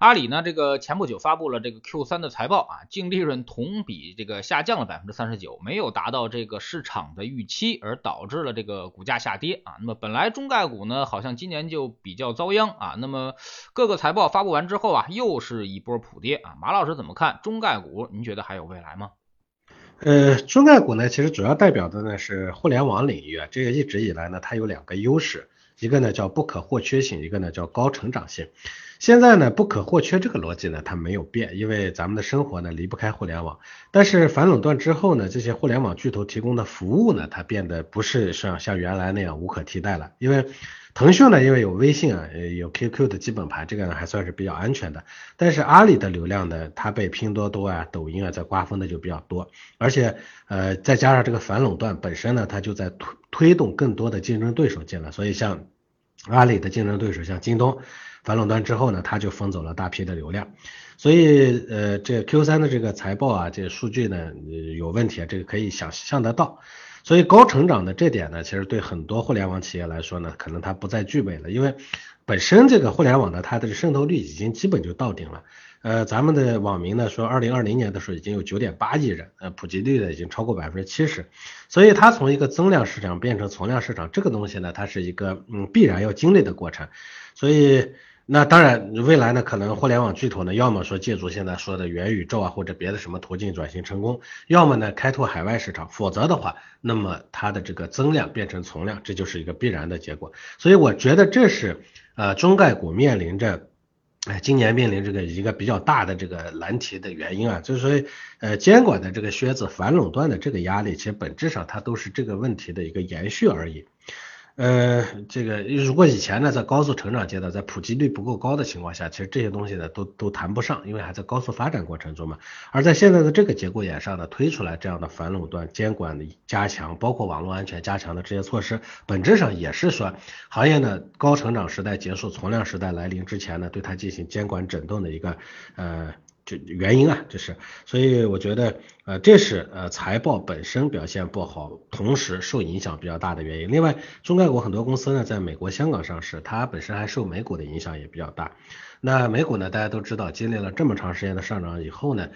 阿里呢，这个前不久发布了这个 Q 三的财报啊，净利润同比这个下降了百分之三十九，没有达到这个市场的预期，而导致了这个股价下跌啊。那么本来中概股呢，好像今年就比较遭殃啊。那么各个财报发布完之后啊，又是一波普跌啊。马老师怎么看中概股？您觉得还有未来吗？呃，中概股呢，其实主要代表的呢是互联网领域啊，这个一直以来呢，它有两个优势，一个呢叫不可或缺性，一个呢叫高成长性。现在呢，不可或缺这个逻辑呢，它没有变，因为咱们的生活呢离不开互联网。但是反垄断之后呢，这些互联网巨头提供的服务呢，它变得不是像像原来那样无可替代了。因为腾讯呢，因为有微信啊，有 QQ 的基本盘，这个呢还算是比较安全的。但是阿里的流量呢，它被拼多多啊、抖音啊在瓜分的就比较多，而且呃再加上这个反垄断本身呢，它就在推推动更多的竞争对手进来，所以像阿里的竞争对手像京东。反垄断之后呢，它就分走了大批的流量，所以呃，这 Q 三的这个财报啊，这个数据呢有问题啊，这个可以想象得到。所以高成长的这点呢，其实对很多互联网企业来说呢，可能它不再具备了，因为本身这个互联网呢，它的渗透率已经基本就到顶了。呃，咱们的网民呢说，二零二零年的时候已经有九点八亿人，呃，普及率呢已经超过百分之七十，所以它从一个增量市场变成存量市场，这个东西呢，它是一个嗯必然要经历的过程，所以。那当然，未来呢，可能互联网巨头呢，要么说借助现在说的元宇宙啊，或者别的什么途径转型成功，要么呢开拓海外市场，否则的话，那么它的这个增量变成存量，这就是一个必然的结果。所以我觉得这是呃中概股面临着，哎，今年面临这个一个比较大的这个难题的原因啊，就是说呃监管的这个靴子、反垄断的这个压力，其实本质上它都是这个问题的一个延续而已。呃，这个如果以前呢，在高速成长阶段，在普及率不够高的情况下，其实这些东西呢都都谈不上，因为还在高速发展过程中嘛。而在现在的这个节骨眼上呢，推出来这样的反垄断监管的加强，包括网络安全加强的这些措施，本质上也是说，行业呢高成长时代结束，存量时代来临之前呢，对它进行监管整顿的一个呃。就原因啊，这是，所以我觉得，呃，这是呃财报本身表现不好，同时受影响比较大的原因。另外，中概股很多公司呢，在美国、香港上市，它本身还受美股的影响也比较大。那美股呢，大家都知道，经历了这么长时间的上涨以后呢，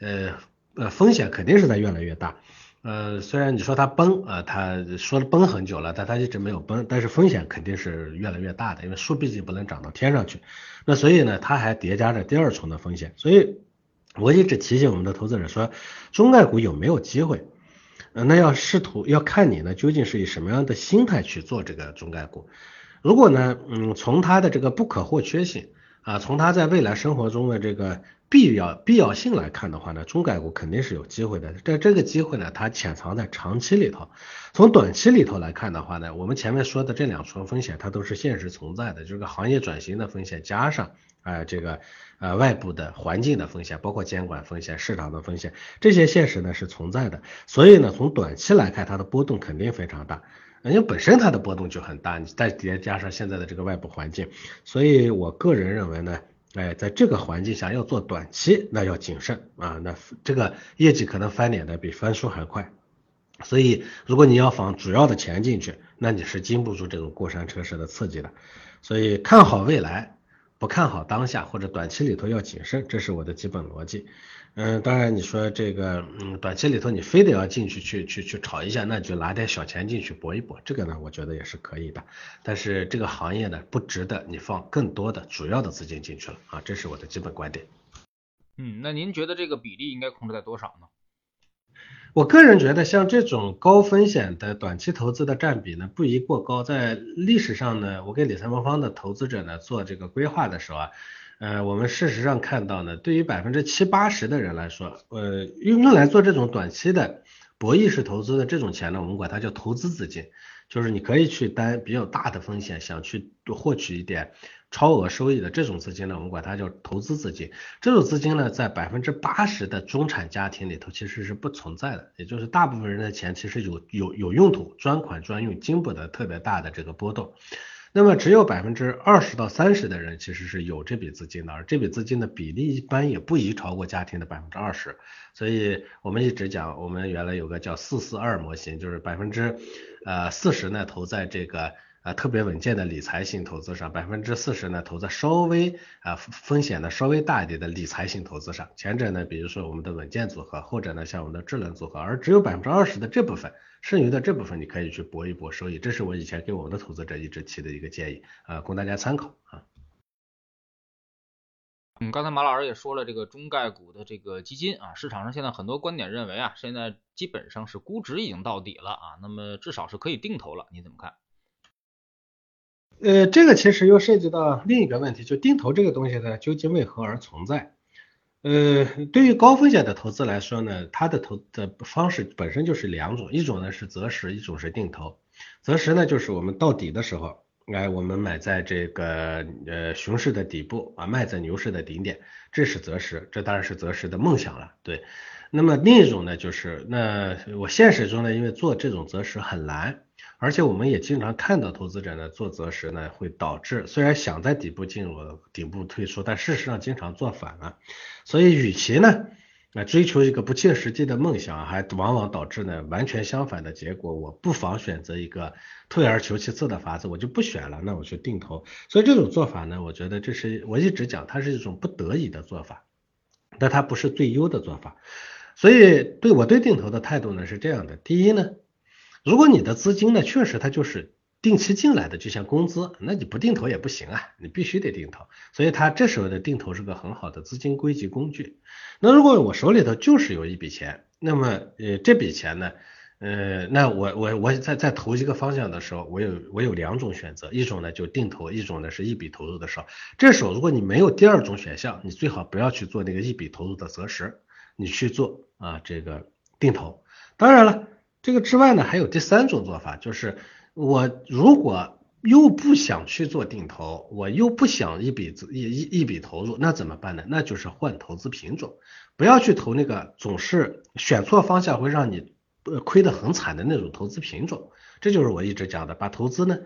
呃呃，风险肯定是在越来越大。呃，虽然你说它崩啊，它说了崩很久了，但它一直没有崩，但是风险肯定是越来越大的，因为树毕竟不能长到天上去。那所以呢，它还叠加着第二重的风险。所以我一直提醒我们的投资者说，中概股有没有机会？呃，那要试图要看你呢，究竟是以什么样的心态去做这个中概股。如果呢，嗯，从它的这个不可或缺性啊，从它在未来生活中的这个。必要必要性来看的话呢，中概股肯定是有机会的。但这个机会呢，它潜藏在长期里头。从短期里头来看的话呢，我们前面说的这两重风险，它都是现实存在的，就是个行业转型的风险，加上啊这个呃外部的环境的风险，包括监管风险、市场的风险，这些现实呢是存在的。所以呢，从短期来看，它的波动肯定非常大，因为本身它的波动就很大，你再叠加上现在的这个外部环境，所以我个人认为呢。哎，在这个环境下要做短期，那要谨慎啊，那这个业绩可能翻脸的比翻书还快，所以如果你要放主要的钱进去，那你是经不住这种过山车式的刺激的，所以看好未来。不看好当下或者短期里头要谨慎，这是我的基本逻辑。嗯，当然你说这个，嗯，短期里头你非得要进去去去去炒一下，那就拿点小钱进去搏一搏，这个呢，我觉得也是可以的。但是这个行业呢，不值得你放更多的主要的资金进去了啊，这是我的基本观点。嗯，那您觉得这个比例应该控制在多少呢？我个人觉得，像这种高风险的短期投资的占比呢，不宜过高。在历史上呢，我给理财魔方的投资者呢做这个规划的时候啊，呃，我们事实上看到呢，对于百分之七八十的人来说，呃，用用来做这种短期的博弈式投资的这种钱呢，我们管它叫投资资金。就是你可以去担比较大的风险，想去获取一点超额收益的这种资金呢，我们管它叫投资资金。这种资金呢，在百分之八十的中产家庭里头其实是不存在的，也就是大部分人的钱其实有有有用途，专款专用，经不得特别大的这个波动。那么只有百分之二十到三十的人其实是有这笔资金的，而这笔资金的比例一般也不宜超过家庭的百分之二十。所以我们一直讲，我们原来有个叫四四二模型，就是百分之呃四十呢投在这个。啊，特别稳健的理财型投资上，百分之四十呢投在稍微啊风险呢稍微大一点的理财型投资上。前者呢，比如说我们的稳健组合，后者呢像我们的智能组合，而只有百分之二十的这部分，剩余的这部分你可以去搏一搏收益。这是我以前给我们的投资者一直提的一个建议啊，供大家参考啊。嗯，刚才马老师也说了，这个中概股的这个基金啊，市场上现在很多观点认为啊，现在基本上是估值已经到底了啊，那么至少是可以定投了，你怎么看？呃，这个其实又涉及到另一个问题，就定投这个东西呢，究竟为何而存在？呃，对于高风险的投资来说呢，它的投的方式本身就是两种，一种呢是择时，一种是定投。择时呢，就是我们到底的时候，哎，我们买在这个呃熊市的底部啊，卖在牛市的顶点，这是择时，这当然是择时的梦想了，对。那么另一种呢，就是那我现实中呢，因为做这种择时很难。而且我们也经常看到投资者呢做择时呢，会导致虽然想在底部进入顶部退出，但事实上经常做反了。所以与其呢，啊追求一个不切实际的梦想，还往往导致呢完全相反的结果。我不妨选择一个退而求其次的法子，我就不选了，那我去定投。所以这种做法呢，我觉得这是我一直讲，它是一种不得已的做法，但它不是最优的做法。所以对我对定投的态度呢是这样的：第一呢。如果你的资金呢，确实它就是定期进来的，就像工资，那你不定投也不行啊，你必须得定投。所以它这时候的定投是个很好的资金归集工具。那如果我手里头就是有一笔钱，那么呃这笔钱呢，呃那我我我在在投一个方向的时候，我有我有两种选择，一种呢就定投，一种呢是一笔投入的时候。这时候如果你没有第二种选项，你最好不要去做那个一笔投入的择时，你去做啊这个定投。当然了。这个之外呢，还有第三种做法，就是我如果又不想去做定投，我又不想一笔一一一笔投入，那怎么办呢？那就是换投资品种，不要去投那个总是选错方向会让你呃亏得很惨的那种投资品种。这就是我一直讲的，把投资呢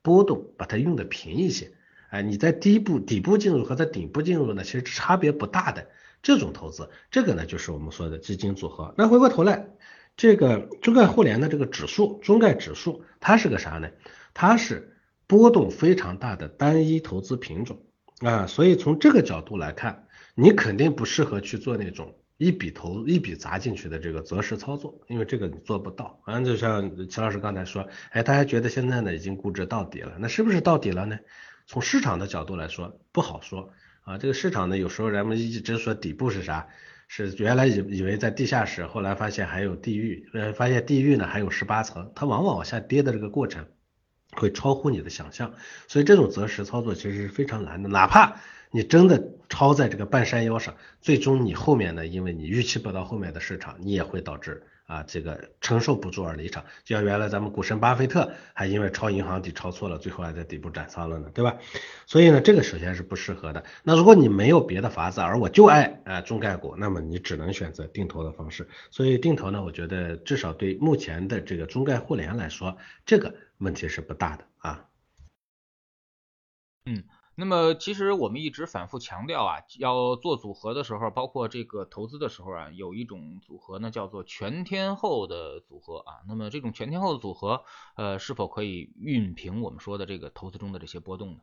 波动把它用的平一些。哎，你在低部底部进入和在顶部进入呢，其实差别不大的这种投资，这个呢就是我们说的基金组合。那回过头来。这个中概互联的这个指数，中概指数，它是个啥呢？它是波动非常大的单一投资品种啊，所以从这个角度来看，你肯定不适合去做那种一笔投一笔砸进去的这个择时操作，因为这个你做不到。反正就像齐老师刚才说，哎，大家觉得现在呢已经估值到底了，那是不是到底了呢？从市场的角度来说，不好说啊。这个市场呢，有时候人们一直说底部是啥？是原来以以为在地下室，后来发现还有地狱，呃，发现地狱呢还有十八层，它往往往下跌的这个过程会超乎你的想象，所以这种择时操作其实是非常难的，哪怕你真的超在这个半山腰上，最终你后面呢，因为你预期不到后面的市场，你也会导致。啊，这个承受不住而离场，就像原来咱们股神巴菲特还因为抄银行底抄错了，最后还在底部斩仓了呢，对吧？所以呢，这个首先是不适合的。那如果你没有别的法子，而我就爱啊中概股，那么你只能选择定投的方式。所以定投呢，我觉得至少对目前的这个中概互联来说，这个问题是不大的啊。嗯。那么其实我们一直反复强调啊，要做组合的时候，包括这个投资的时候啊，有一种组合呢叫做全天候的组合啊。那么这种全天候的组合，呃，是否可以熨平我们说的这个投资中的这些波动呢？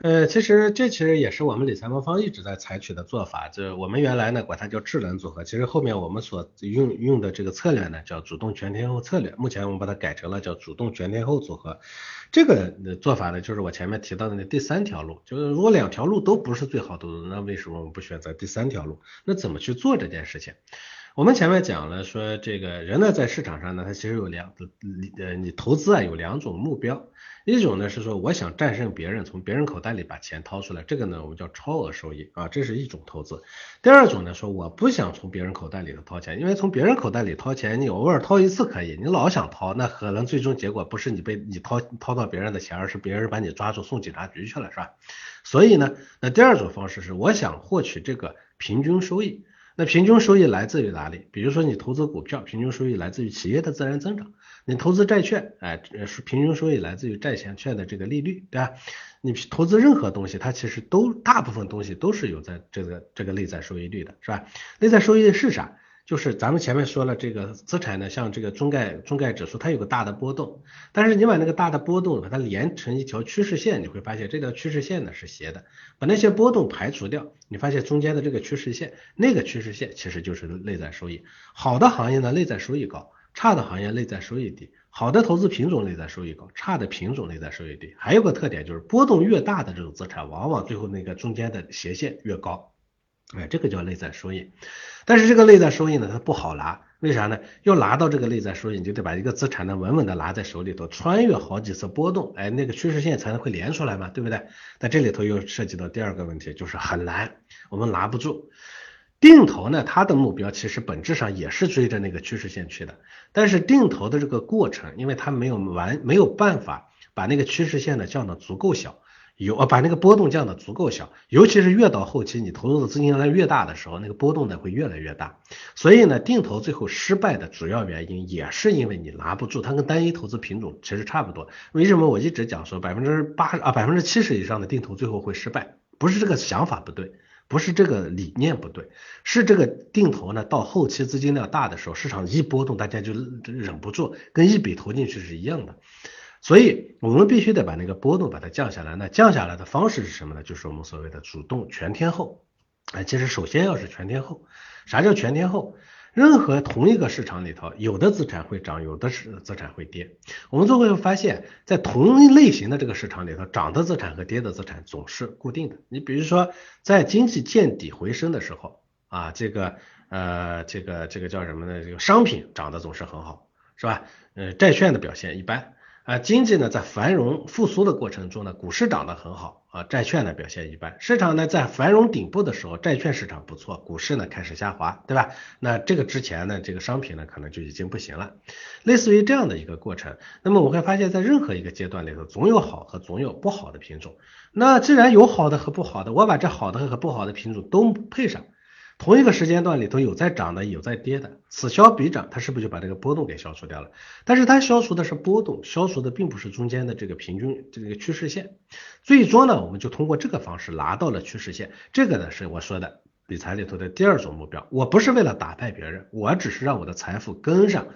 呃，其实这其实也是我们理财魔方一直在采取的做法，就是我们原来呢管它叫智能组合，其实后面我们所用用的这个策略呢叫主动全天候策略，目前我们把它改成了叫主动全天候组合。这个做法呢，就是我前面提到的那第三条路，就是如果两条路都不是最好的，那为什么我们不选择第三条路？那怎么去做这件事情？我们前面讲了，说这个人呢在市场上呢，他其实有两呃，你投资啊有两种目标，一种呢是说我想战胜别人，从别人口袋里把钱掏出来，这个呢我们叫超额收益啊，这是一种投资。第二种呢说我不想从别人口袋里头掏钱，因为从别人口袋里掏钱，你偶尔掏一次可以，你老想掏，那可能最终结果不是你被你掏掏到别人的钱，而是别人把你抓住送警察局去了，是吧？所以呢，那第二种方式是我想获取这个平均收益。那平均收益来自于哪里？比如说你投资股票，平均收益来自于企业的自然增长。你投资债券，哎，是平均收益来自于债券券的这个利率，对吧？你投资任何东西，它其实都大部分东西都是有在这个这个内在收益率的，是吧？内在收益率是啥？就是咱们前面说了，这个资产呢，像这个中概中概指数，它有个大的波动，但是你把那个大的波动把它连成一条趋势线，你会发现这条趋势线呢是斜的。把那些波动排除掉，你发现中间的这个趋势线，那个趋势线其实就是内在收益。好的行业呢，内在收益高；差的行业内在收益低。好的投资品种内在收益高，差的品种内在收益低。还有个特点就是波动越大的这种资产，往往最后那个中间的斜线越高。哎，这个叫内在收益。但是这个内在收益呢，它不好拿，为啥呢？要拿到这个内在收益，你就得把一个资产呢稳稳的拿在手里头，穿越好几次波动，哎，那个趋势线才能会连出来嘛，对不对？在这里头又涉及到第二个问题，就是很难，我们拿不住。定投呢，它的目标其实本质上也是追着那个趋势线去的，但是定投的这个过程，因为它没有完，没有办法把那个趋势线呢降到足够小。有啊，把那个波动降的足够小，尤其是越到后期，你投入的资金量越大的时候，那个波动呢会越来越大。所以呢，定投最后失败的主要原因也是因为你拿不住，它跟单一投资品种其实差不多。为什么我一直讲说百分之八啊百分之七十以上的定投最后会失败？不是这个想法不对，不是这个理念不对，是这个定投呢到后期资金量大的时候，市场一波动，大家就忍不住，跟一笔投进去是一样的。所以我们必须得把那个波动把它降下来。那降下来的方式是什么呢？就是我们所谓的主动全天候。哎，其实首先要是全天候。啥叫全天候？任何同一个市场里头，有的资产会涨，有的是资产会跌。我们最后会发现，在同一类型的这个市场里头，涨的资产和跌的资产总是固定的。你比如说，在经济见底回升的时候啊，这个呃，这个这个叫什么呢？这个商品涨得总是很好，是吧？呃，债券的表现一般。啊，经济呢在繁荣复苏的过程中呢，股市涨得很好啊，债券呢表现一般。市场呢在繁荣顶部的时候，债券市场不错，股市呢开始下滑，对吧？那这个之前呢，这个商品呢可能就已经不行了，类似于这样的一个过程。那么我会发现，在任何一个阶段里头，总有好和总有不好的品种。那既然有好的和不好的，我把这好的和不好的品种都配上。同一个时间段里头有在涨的，有在跌的，此消彼长，它是不是就把这个波动给消除掉了？但是它消除的是波动，消除的并不是中间的这个平均这个趋势线。最终呢，我们就通过这个方式拿到了趋势线。这个呢是我说的理财里头的第二种目标。我不是为了打败别人，我只是让我的财富跟上。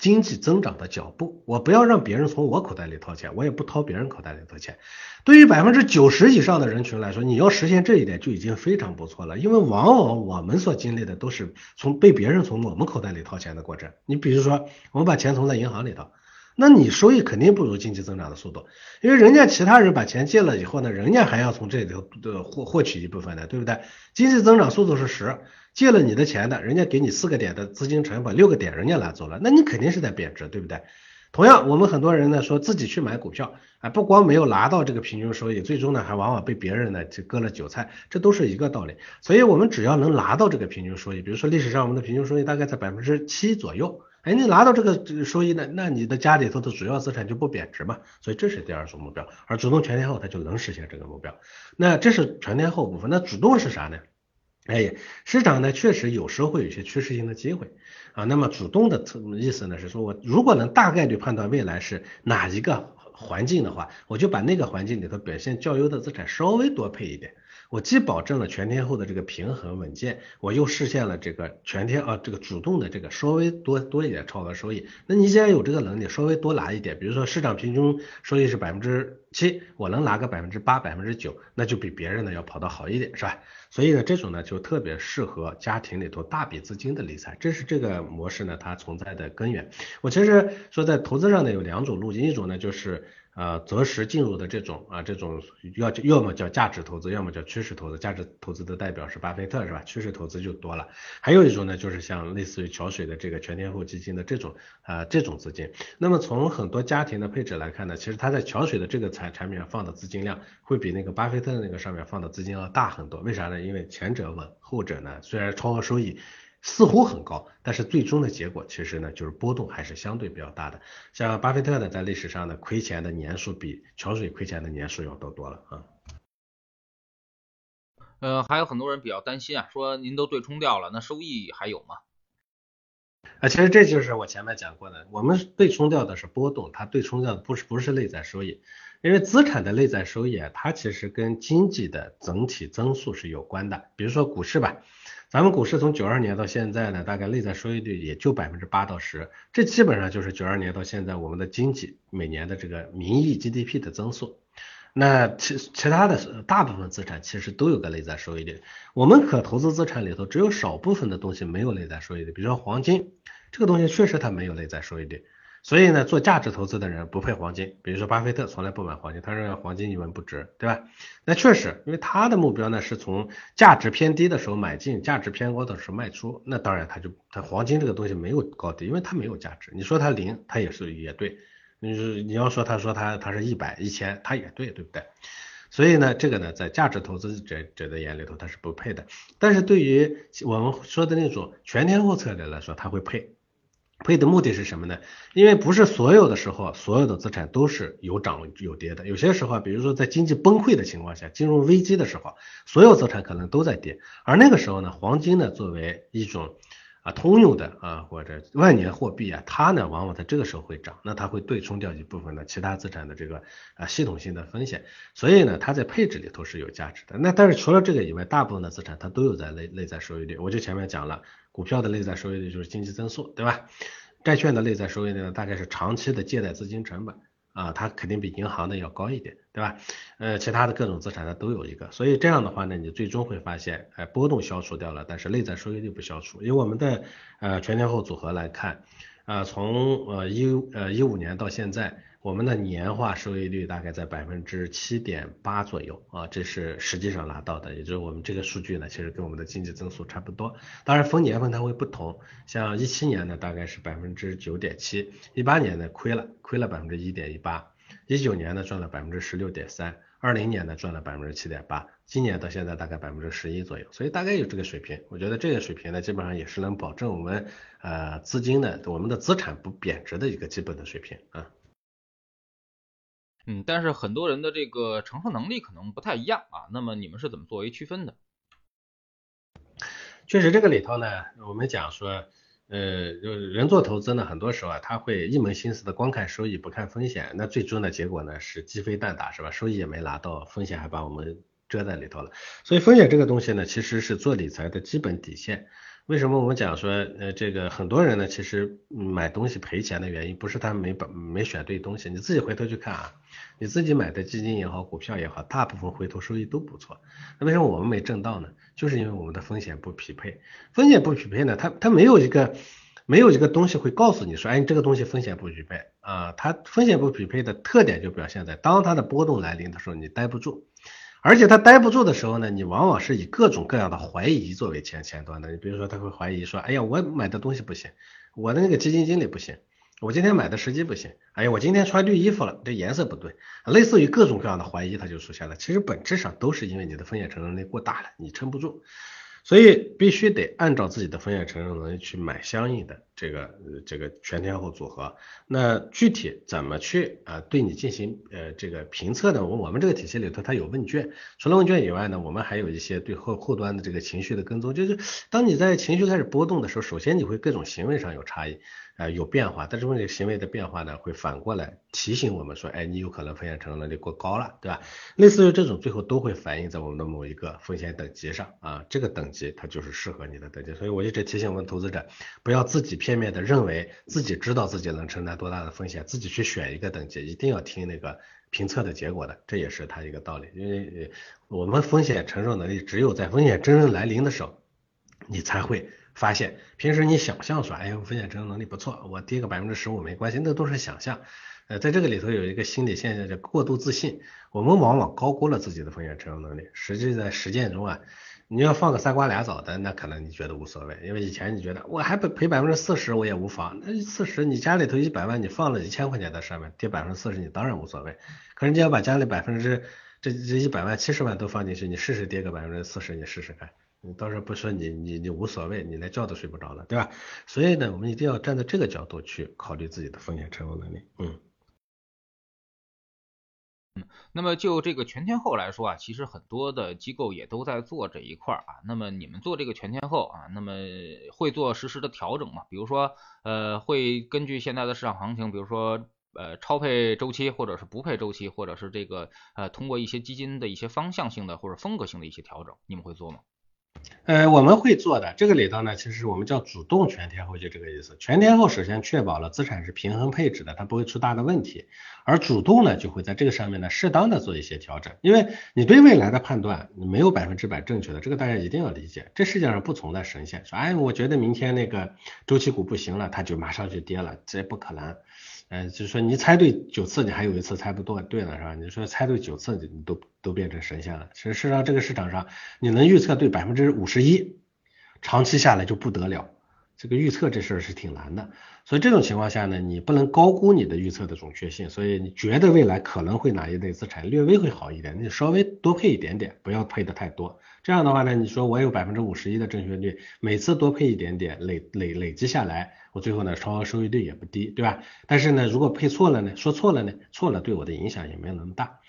经济增长的脚步，我不要让别人从我口袋里掏钱，我也不掏别人口袋里的钱。对于百分之九十以上的人群来说，你要实现这一点就已经非常不错了。因为往往我们所经历的都是从被别人从我们口袋里掏钱的过程。你比如说，我们把钱存在银行里头，那你收益肯定不如经济增长的速度，因为人家其他人把钱借了以后呢，人家还要从这里头的获获取一部分的，对不对？经济增长速度是十。借了你的钱的，人家给你四个点的资金成本，六个点人家拿走了，那你肯定是在贬值，对不对？同样，我们很多人呢说自己去买股票，啊，不光没有拿到这个平均收益，最终呢还往往被别人呢就割了韭菜，这都是一个道理。所以，我们只要能拿到这个平均收益，比如说历史上我们的平均收益大概在百分之七左右，哎，你拿到这个收益呢，那你的家里头的主要资产就不贬值嘛。所以这是第二种目标，而主动全天候它就能实现这个目标。那这是全天候部分，那主动是啥呢？哎，市场呢确实有时候会有一些趋势性的机会啊。那么主动的意思呢是说，我如果能大概率判断未来是哪一个环境的话，我就把那个环境里头表现较优的资产稍微多配一点。我既保证了全天候的这个平衡稳健，我又实现了这个全天啊这个主动的这个稍微多多一点超额收益。那你既然有这个能力，稍微多拿一点，比如说市场平均收益是百分之七，我能拿个百分之八、百分之九，那就比别人呢要跑得好一点，是吧？所以呢，这种呢就特别适合家庭里头大笔资金的理财，这是这个模式呢它存在的根源。我其实说在投资上呢有两种路径，一种呢就是。呃，择时进入的这种啊，这种要要么叫价值投资，要么叫趋势投资。价值投资的代表是巴菲特，是吧？趋势投资就多了。还有一种呢，就是像类似于桥水的这个全天候基金的这种啊这种资金。那么从很多家庭的配置来看呢，其实它在桥水的这个产产品上放的资金量，会比那个巴菲特的那个上面放的资金要大很多。为啥呢？因为前者稳，后者呢虽然超额收益。似乎很高，但是最终的结果其实呢，就是波动还是相对比较大的。像巴菲特呢，在历史上呢，亏钱的年数比桥水亏钱的年数要多多了啊。呃，还有很多人比较担心啊，说您都对冲掉了，那收益还有吗？啊，其实这就是我前面讲过的，我们对冲掉的是波动，它对冲掉的不是不是内在收益，因为资产的内在收益啊，它其实跟经济的整体增速是有关的。比如说股市吧，咱们股市从九二年到现在呢，大概内在收益率也就百分之八到十，这基本上就是九二年到现在我们的经济每年的这个名义 GDP 的增速。那其其他的大部分资产其实都有个内在收益率，我们可投资资产里头只有少部分的东西没有内在收益率，比如说黄金这个东西确实它没有内在收益率，所以呢做价值投资的人不配黄金，比如说巴菲特从来不买黄金，他认为黄金一文不值，对吧？那确实，因为他的目标呢是从价值偏低的时候买进，价值偏高的时候卖出，那当然他就他黄金这个东西没有高低，因为它没有价值，你说它零，它也是也对。你是你要说他说他他是一百一千，他也对，对不对？所以呢，这个呢，在价值投资者者的眼里头，他是不配的。但是对于我们说的那种全天候策略来说，他会配。配的目的是什么呢？因为不是所有的时候，所有的资产都是有涨有跌的。有些时候，比如说在经济崩溃的情况下，金融危机的时候，所有资产可能都在跌。而那个时候呢，黄金呢，作为一种。啊，通用的啊，或者万年货币啊，它呢往往在这个时候会涨，那它会对冲掉一部分的其他资产的这个啊系统性的风险，所以呢，它在配置里头是有价值的。那但是除了这个以外，大部分的资产它都有在内内在收益率。我就前面讲了，股票的内在收益率就是经济增速，对吧？债券的内在收益率呢，大概是长期的借贷资金成本。啊，它肯定比银行的要高一点，对吧？呃，其他的各种资产它都有一个，所以这样的话呢，你最终会发现，哎，波动消除掉了，但是内在收益率不消除。以我们的呃全天候组合来看，啊，从呃一呃一五年到现在。我们的年化收益率大概在百分之七点八左右啊，这是实际上拿到的，也就是我们这个数据呢，其实跟我们的经济增速差不多。当然分年份它会不同，像一七年呢大概是百分之九点七，一八年呢亏了，亏了百分之一点一八，一九年呢赚了百分之十六点三，二零年呢赚了百分之七点八，今年到现在大概百分之十一左右，所以大概有这个水平。我觉得这个水平呢，基本上也是能保证我们呃资金的我们的资产不贬值的一个基本的水平啊。嗯，但是很多人的这个承受能力可能不太一样啊。那么你们是怎么作为区分的？确实，这个里头呢，我们讲说，呃，就人做投资呢，很多时候啊，他会一门心思的光看收益不看风险，那最终的结果呢是鸡飞蛋打，是吧？收益也没拿到，风险还把我们遮在里头了。所以风险这个东西呢，其实是做理财的基本底线。为什么我们讲说，呃，这个很多人呢，其实买东西赔钱的原因，不是他没把没选对东西。你自己回头去看啊，你自己买的基金也好，股票也好，大部分回头收益都不错。那为什么我们没挣到呢？就是因为我们的风险不匹配。风险不匹配呢，它它没有一个没有一个东西会告诉你说，哎，这个东西风险不匹配啊。它风险不匹配的特点就表现在，当它的波动来临的时候，你待不住。而且他待不住的时候呢，你往往是以各种各样的怀疑作为前前端的。你比如说，他会怀疑说，哎呀，我买的东西不行，我的那个基金经理不行，我今天买的时机不行，哎呀，我今天穿绿衣服了，这颜色不对，类似于各种各样的怀疑，它就出现了。其实本质上都是因为你的风险承受力过大了，你撑不住。所以必须得按照自己的风险承受能力去买相应的这个这个全天候组合。那具体怎么去啊对你进行呃这个评测呢？我我们这个体系里头它有问卷，除了问卷以外呢，我们还有一些对后后端的这个情绪的跟踪。就是当你在情绪开始波动的时候，首先你会各种行为上有差异。啊，有变化，但是问题行为的变化呢，会反过来提醒我们说，哎，你有可能风险承受能力过高了，对吧？类似于这种，最后都会反映在我们的某一个风险等级上啊，这个等级它就是适合你的等级。所以我一直提醒我们投资者，不要自己片面的认为自己知道自己能承担多大的风险，自己去选一个等级，一定要听那个评测的结果的，这也是它一个道理。因为我们风险承受能力只有在风险真正来临的时候，你才会。发现平时你想象说，哎呀，风险承受能力不错，我跌个百分之十五没关系，那都是想象。呃，在这个里头有一个心理现象叫过度自信，我们往往高估了自己的风险承受能力。实际在实践中啊，你要放个三瓜俩枣的，那可能你觉得无所谓，因为以前你觉得我还赔赔百分之四十我也无妨，那四十你家里头一百万你放了一千块钱在上面，跌百分之四十你当然无所谓。可是你要把家里百分之这这一百万七十万都放进去，你试试跌个百分之四十，你试试看。你到时候不说你你你无所谓，你连觉都睡不着了，对吧？所以呢，我们一定要站在这个角度去考虑自己的风险承受能力。嗯嗯那么就这个全天候来说啊，其实很多的机构也都在做这一块啊。那么你们做这个全天候啊，那么会做实时的调整吗？比如说呃，会根据现在的市场行情，比如说呃超配周期，或者是不配周期，或者是这个呃通过一些基金的一些方向性的或者风格性的一些调整，你们会做吗？呃，我们会做的这个里头呢，其实我们叫主动全天候，就这个意思。全天候首先确保了资产是平衡配置的，它不会出大的问题。而主动呢，就会在这个上面呢，适当的做一些调整。因为你对未来的判断你没有百分之百正确的，这个大家一定要理解。这世界上不存在神仙，说哎，我觉得明天那个周期股不行了，它就马上就跌了，这不可能。呃，就是说你猜对九次，你还有一次猜不对，对了是吧？你说猜对九次，你都都变成神仙了。其实事实上，这个市场上你能预测对百分之五十一，长期下来就不得了。这个预测这事儿是挺难的，所以这种情况下呢，你不能高估你的预测的准确性。所以你觉得未来可能会哪一类资产略微会好一点，你稍微多配一点点，不要配的太多。这样的话呢，你说我有百分之五十一的正确率，每次多配一点点，累累累积下来，我最后呢，超额收益率也不低，对吧？但是呢，如果配错了呢，说错了呢，错了对我的影响也没有那么大。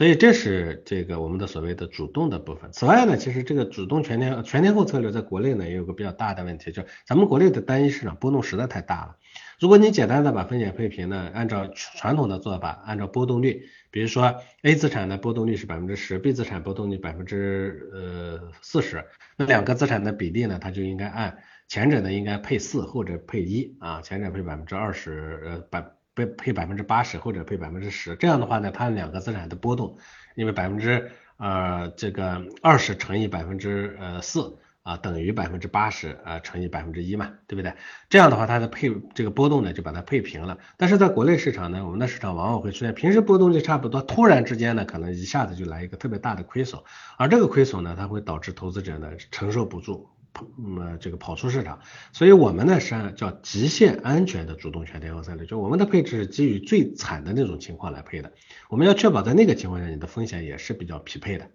所以这是这个我们的所谓的主动的部分。此外呢，其实这个主动全天全天候策略在国内呢也有个比较大的问题，就是咱们国内的单一市场波动实在太大了。如果你简单的把风险配平呢，按照传统的做法，按照波动率，比如说 A 资产的波动率是百分之十，B 资产波动率百分之呃四十，那两个资产的比例呢，它就应该按前者呢应该配四，或者配一啊，前者配百分之二十呃百。配百分之八十或者配百分之十，这样的话呢，它两个资产的波动，因为百分之呃这个二十乘以百分之呃四啊等于百分之八十啊乘以百分之一嘛，对不对？这样的话它的配这个波动呢就把它配平了。但是在国内市场呢，我们的市场往往会出现平时波动率差不多，突然之间呢可能一下子就来一个特别大的亏损，而这个亏损呢，它会导致投资者呢承受不住。嗯，这个跑出市场，所以我们呢是叫极限安全的主动全天候策略，就我们的配置是基于最惨的那种情况来配的，我们要确保在那个情况下你的风险也是比较匹配的。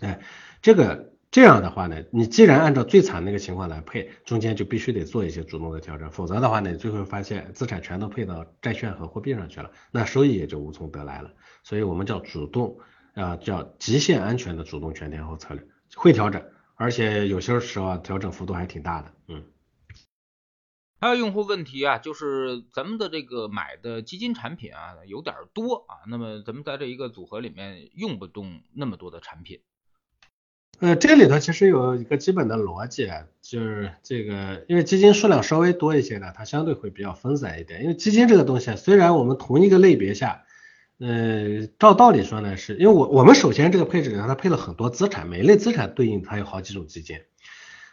哎，这个这样的话呢，你既然按照最惨那个情况来配，中间就必须得做一些主动的调整，否则的话呢，最后发现资产全都配到债券和货币上去了，那收益也就无从得来了。所以我们叫主动啊，叫极限安全的主动全天候策略，会调整。而且有些时候调整幅度还挺大的，嗯。还有用户问题啊，就是咱们的这个买的基金产品啊有点多啊，那么咱们在这一个组合里面用不动那么多的产品。呃，这里头其实有一个基本的逻辑，就是这个，因为基金数量稍微多一些呢，它相对会比较分散一点。因为基金这个东西，虽然我们同一个类别下。呃，照道理说呢，是因为我我们首先这个配置里头它配了很多资产，每一类资产对应它有好几种基金。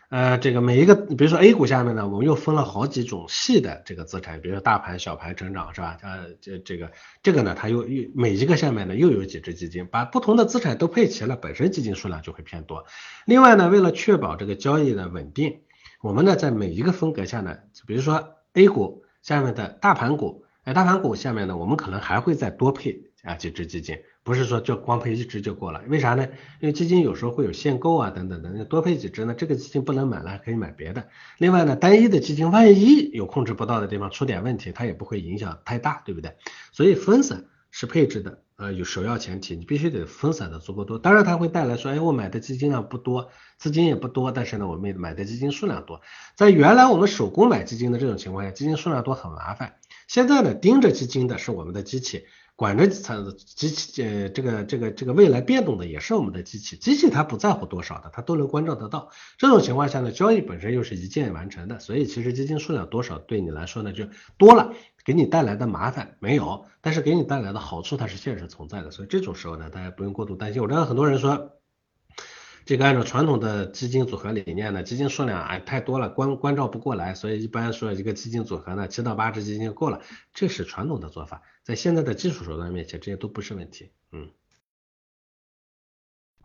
呃，这个每一个，比如说 A 股下面呢，我们又分了好几种细的这个资产，比如说大盘、小盘、成长，是吧？呃，这这个这个呢，它又又每一个下面呢又有几只基金，把不同的资产都配齐了，本身基金数量就会偏多。另外呢，为了确保这个交易的稳定，我们呢在每一个风格下呢，比如说 A 股下面的大盘股。哎，大盘股下面呢，我们可能还会再多配啊几只基金，不是说就光配一只就够了。为啥呢？因为基金有时候会有限购啊等等等，多配几只呢，这个基金不能买了，还可以买别的。另外呢，单一的基金万一有控制不到的地方出点问题，它也不会影响太大，对不对？所以分散是配置的呃有首要前提，你必须得分散的足够多。当然它会带来说，哎，我买的基金量不多，资金也不多，但是呢，我们买的基金数量多。在原来我们手工买基金的这种情况下，基金数量多很麻烦。现在呢，盯着基金的是我们的机器，管着它机器呃这个这个这个未来变动的也是我们的机器，机器它不在乎多少的，它都能关照得到。这种情况下呢，交易本身又是一键完成的，所以其实基金数量多少对你来说呢就多了，给你带来的麻烦没有，但是给你带来的好处它是现实存在的，所以这种时候呢，大家不用过度担心。我知道很多人说。这个按照传统的基金组合理念呢，基金数量啊太多了，关关照不过来，所以一般说一个基金组合呢，七到八只基金就够了，这是传统的做法，在现在的技术手段面前，这些都不是问题，嗯。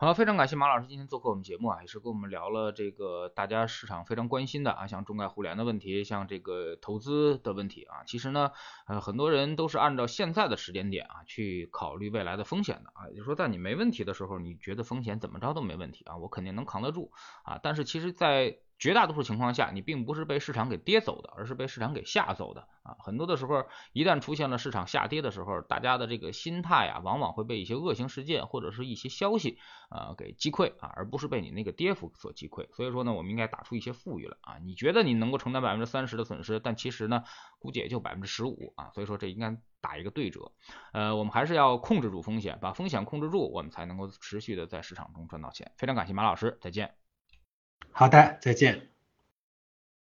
好，非常感谢马老师今天做客我们节目啊，也是跟我们聊了这个大家市场非常关心的啊，像中概互联的问题，像这个投资的问题啊。其实呢，呃，很多人都是按照现在的时间点啊去考虑未来的风险的啊，也就是说，在你没问题的时候，你觉得风险怎么着都没问题啊，我肯定能扛得住啊。但是其实，在绝大多数情况下，你并不是被市场给跌走的，而是被市场给吓走的啊。很多的时候，一旦出现了市场下跌的时候，大家的这个心态啊，往往会被一些恶性事件或者是一些消息啊给击溃啊，而不是被你那个跌幅所击溃。所以说呢，我们应该打出一些富裕来啊。你觉得你能够承担百分之三十的损失，但其实呢，估计也就百分之十五啊。所以说这应该打一个对折。呃，我们还是要控制住风险，把风险控制住，我们才能够持续的在市场中赚到钱。非常感谢马老师，再见。好的，再见。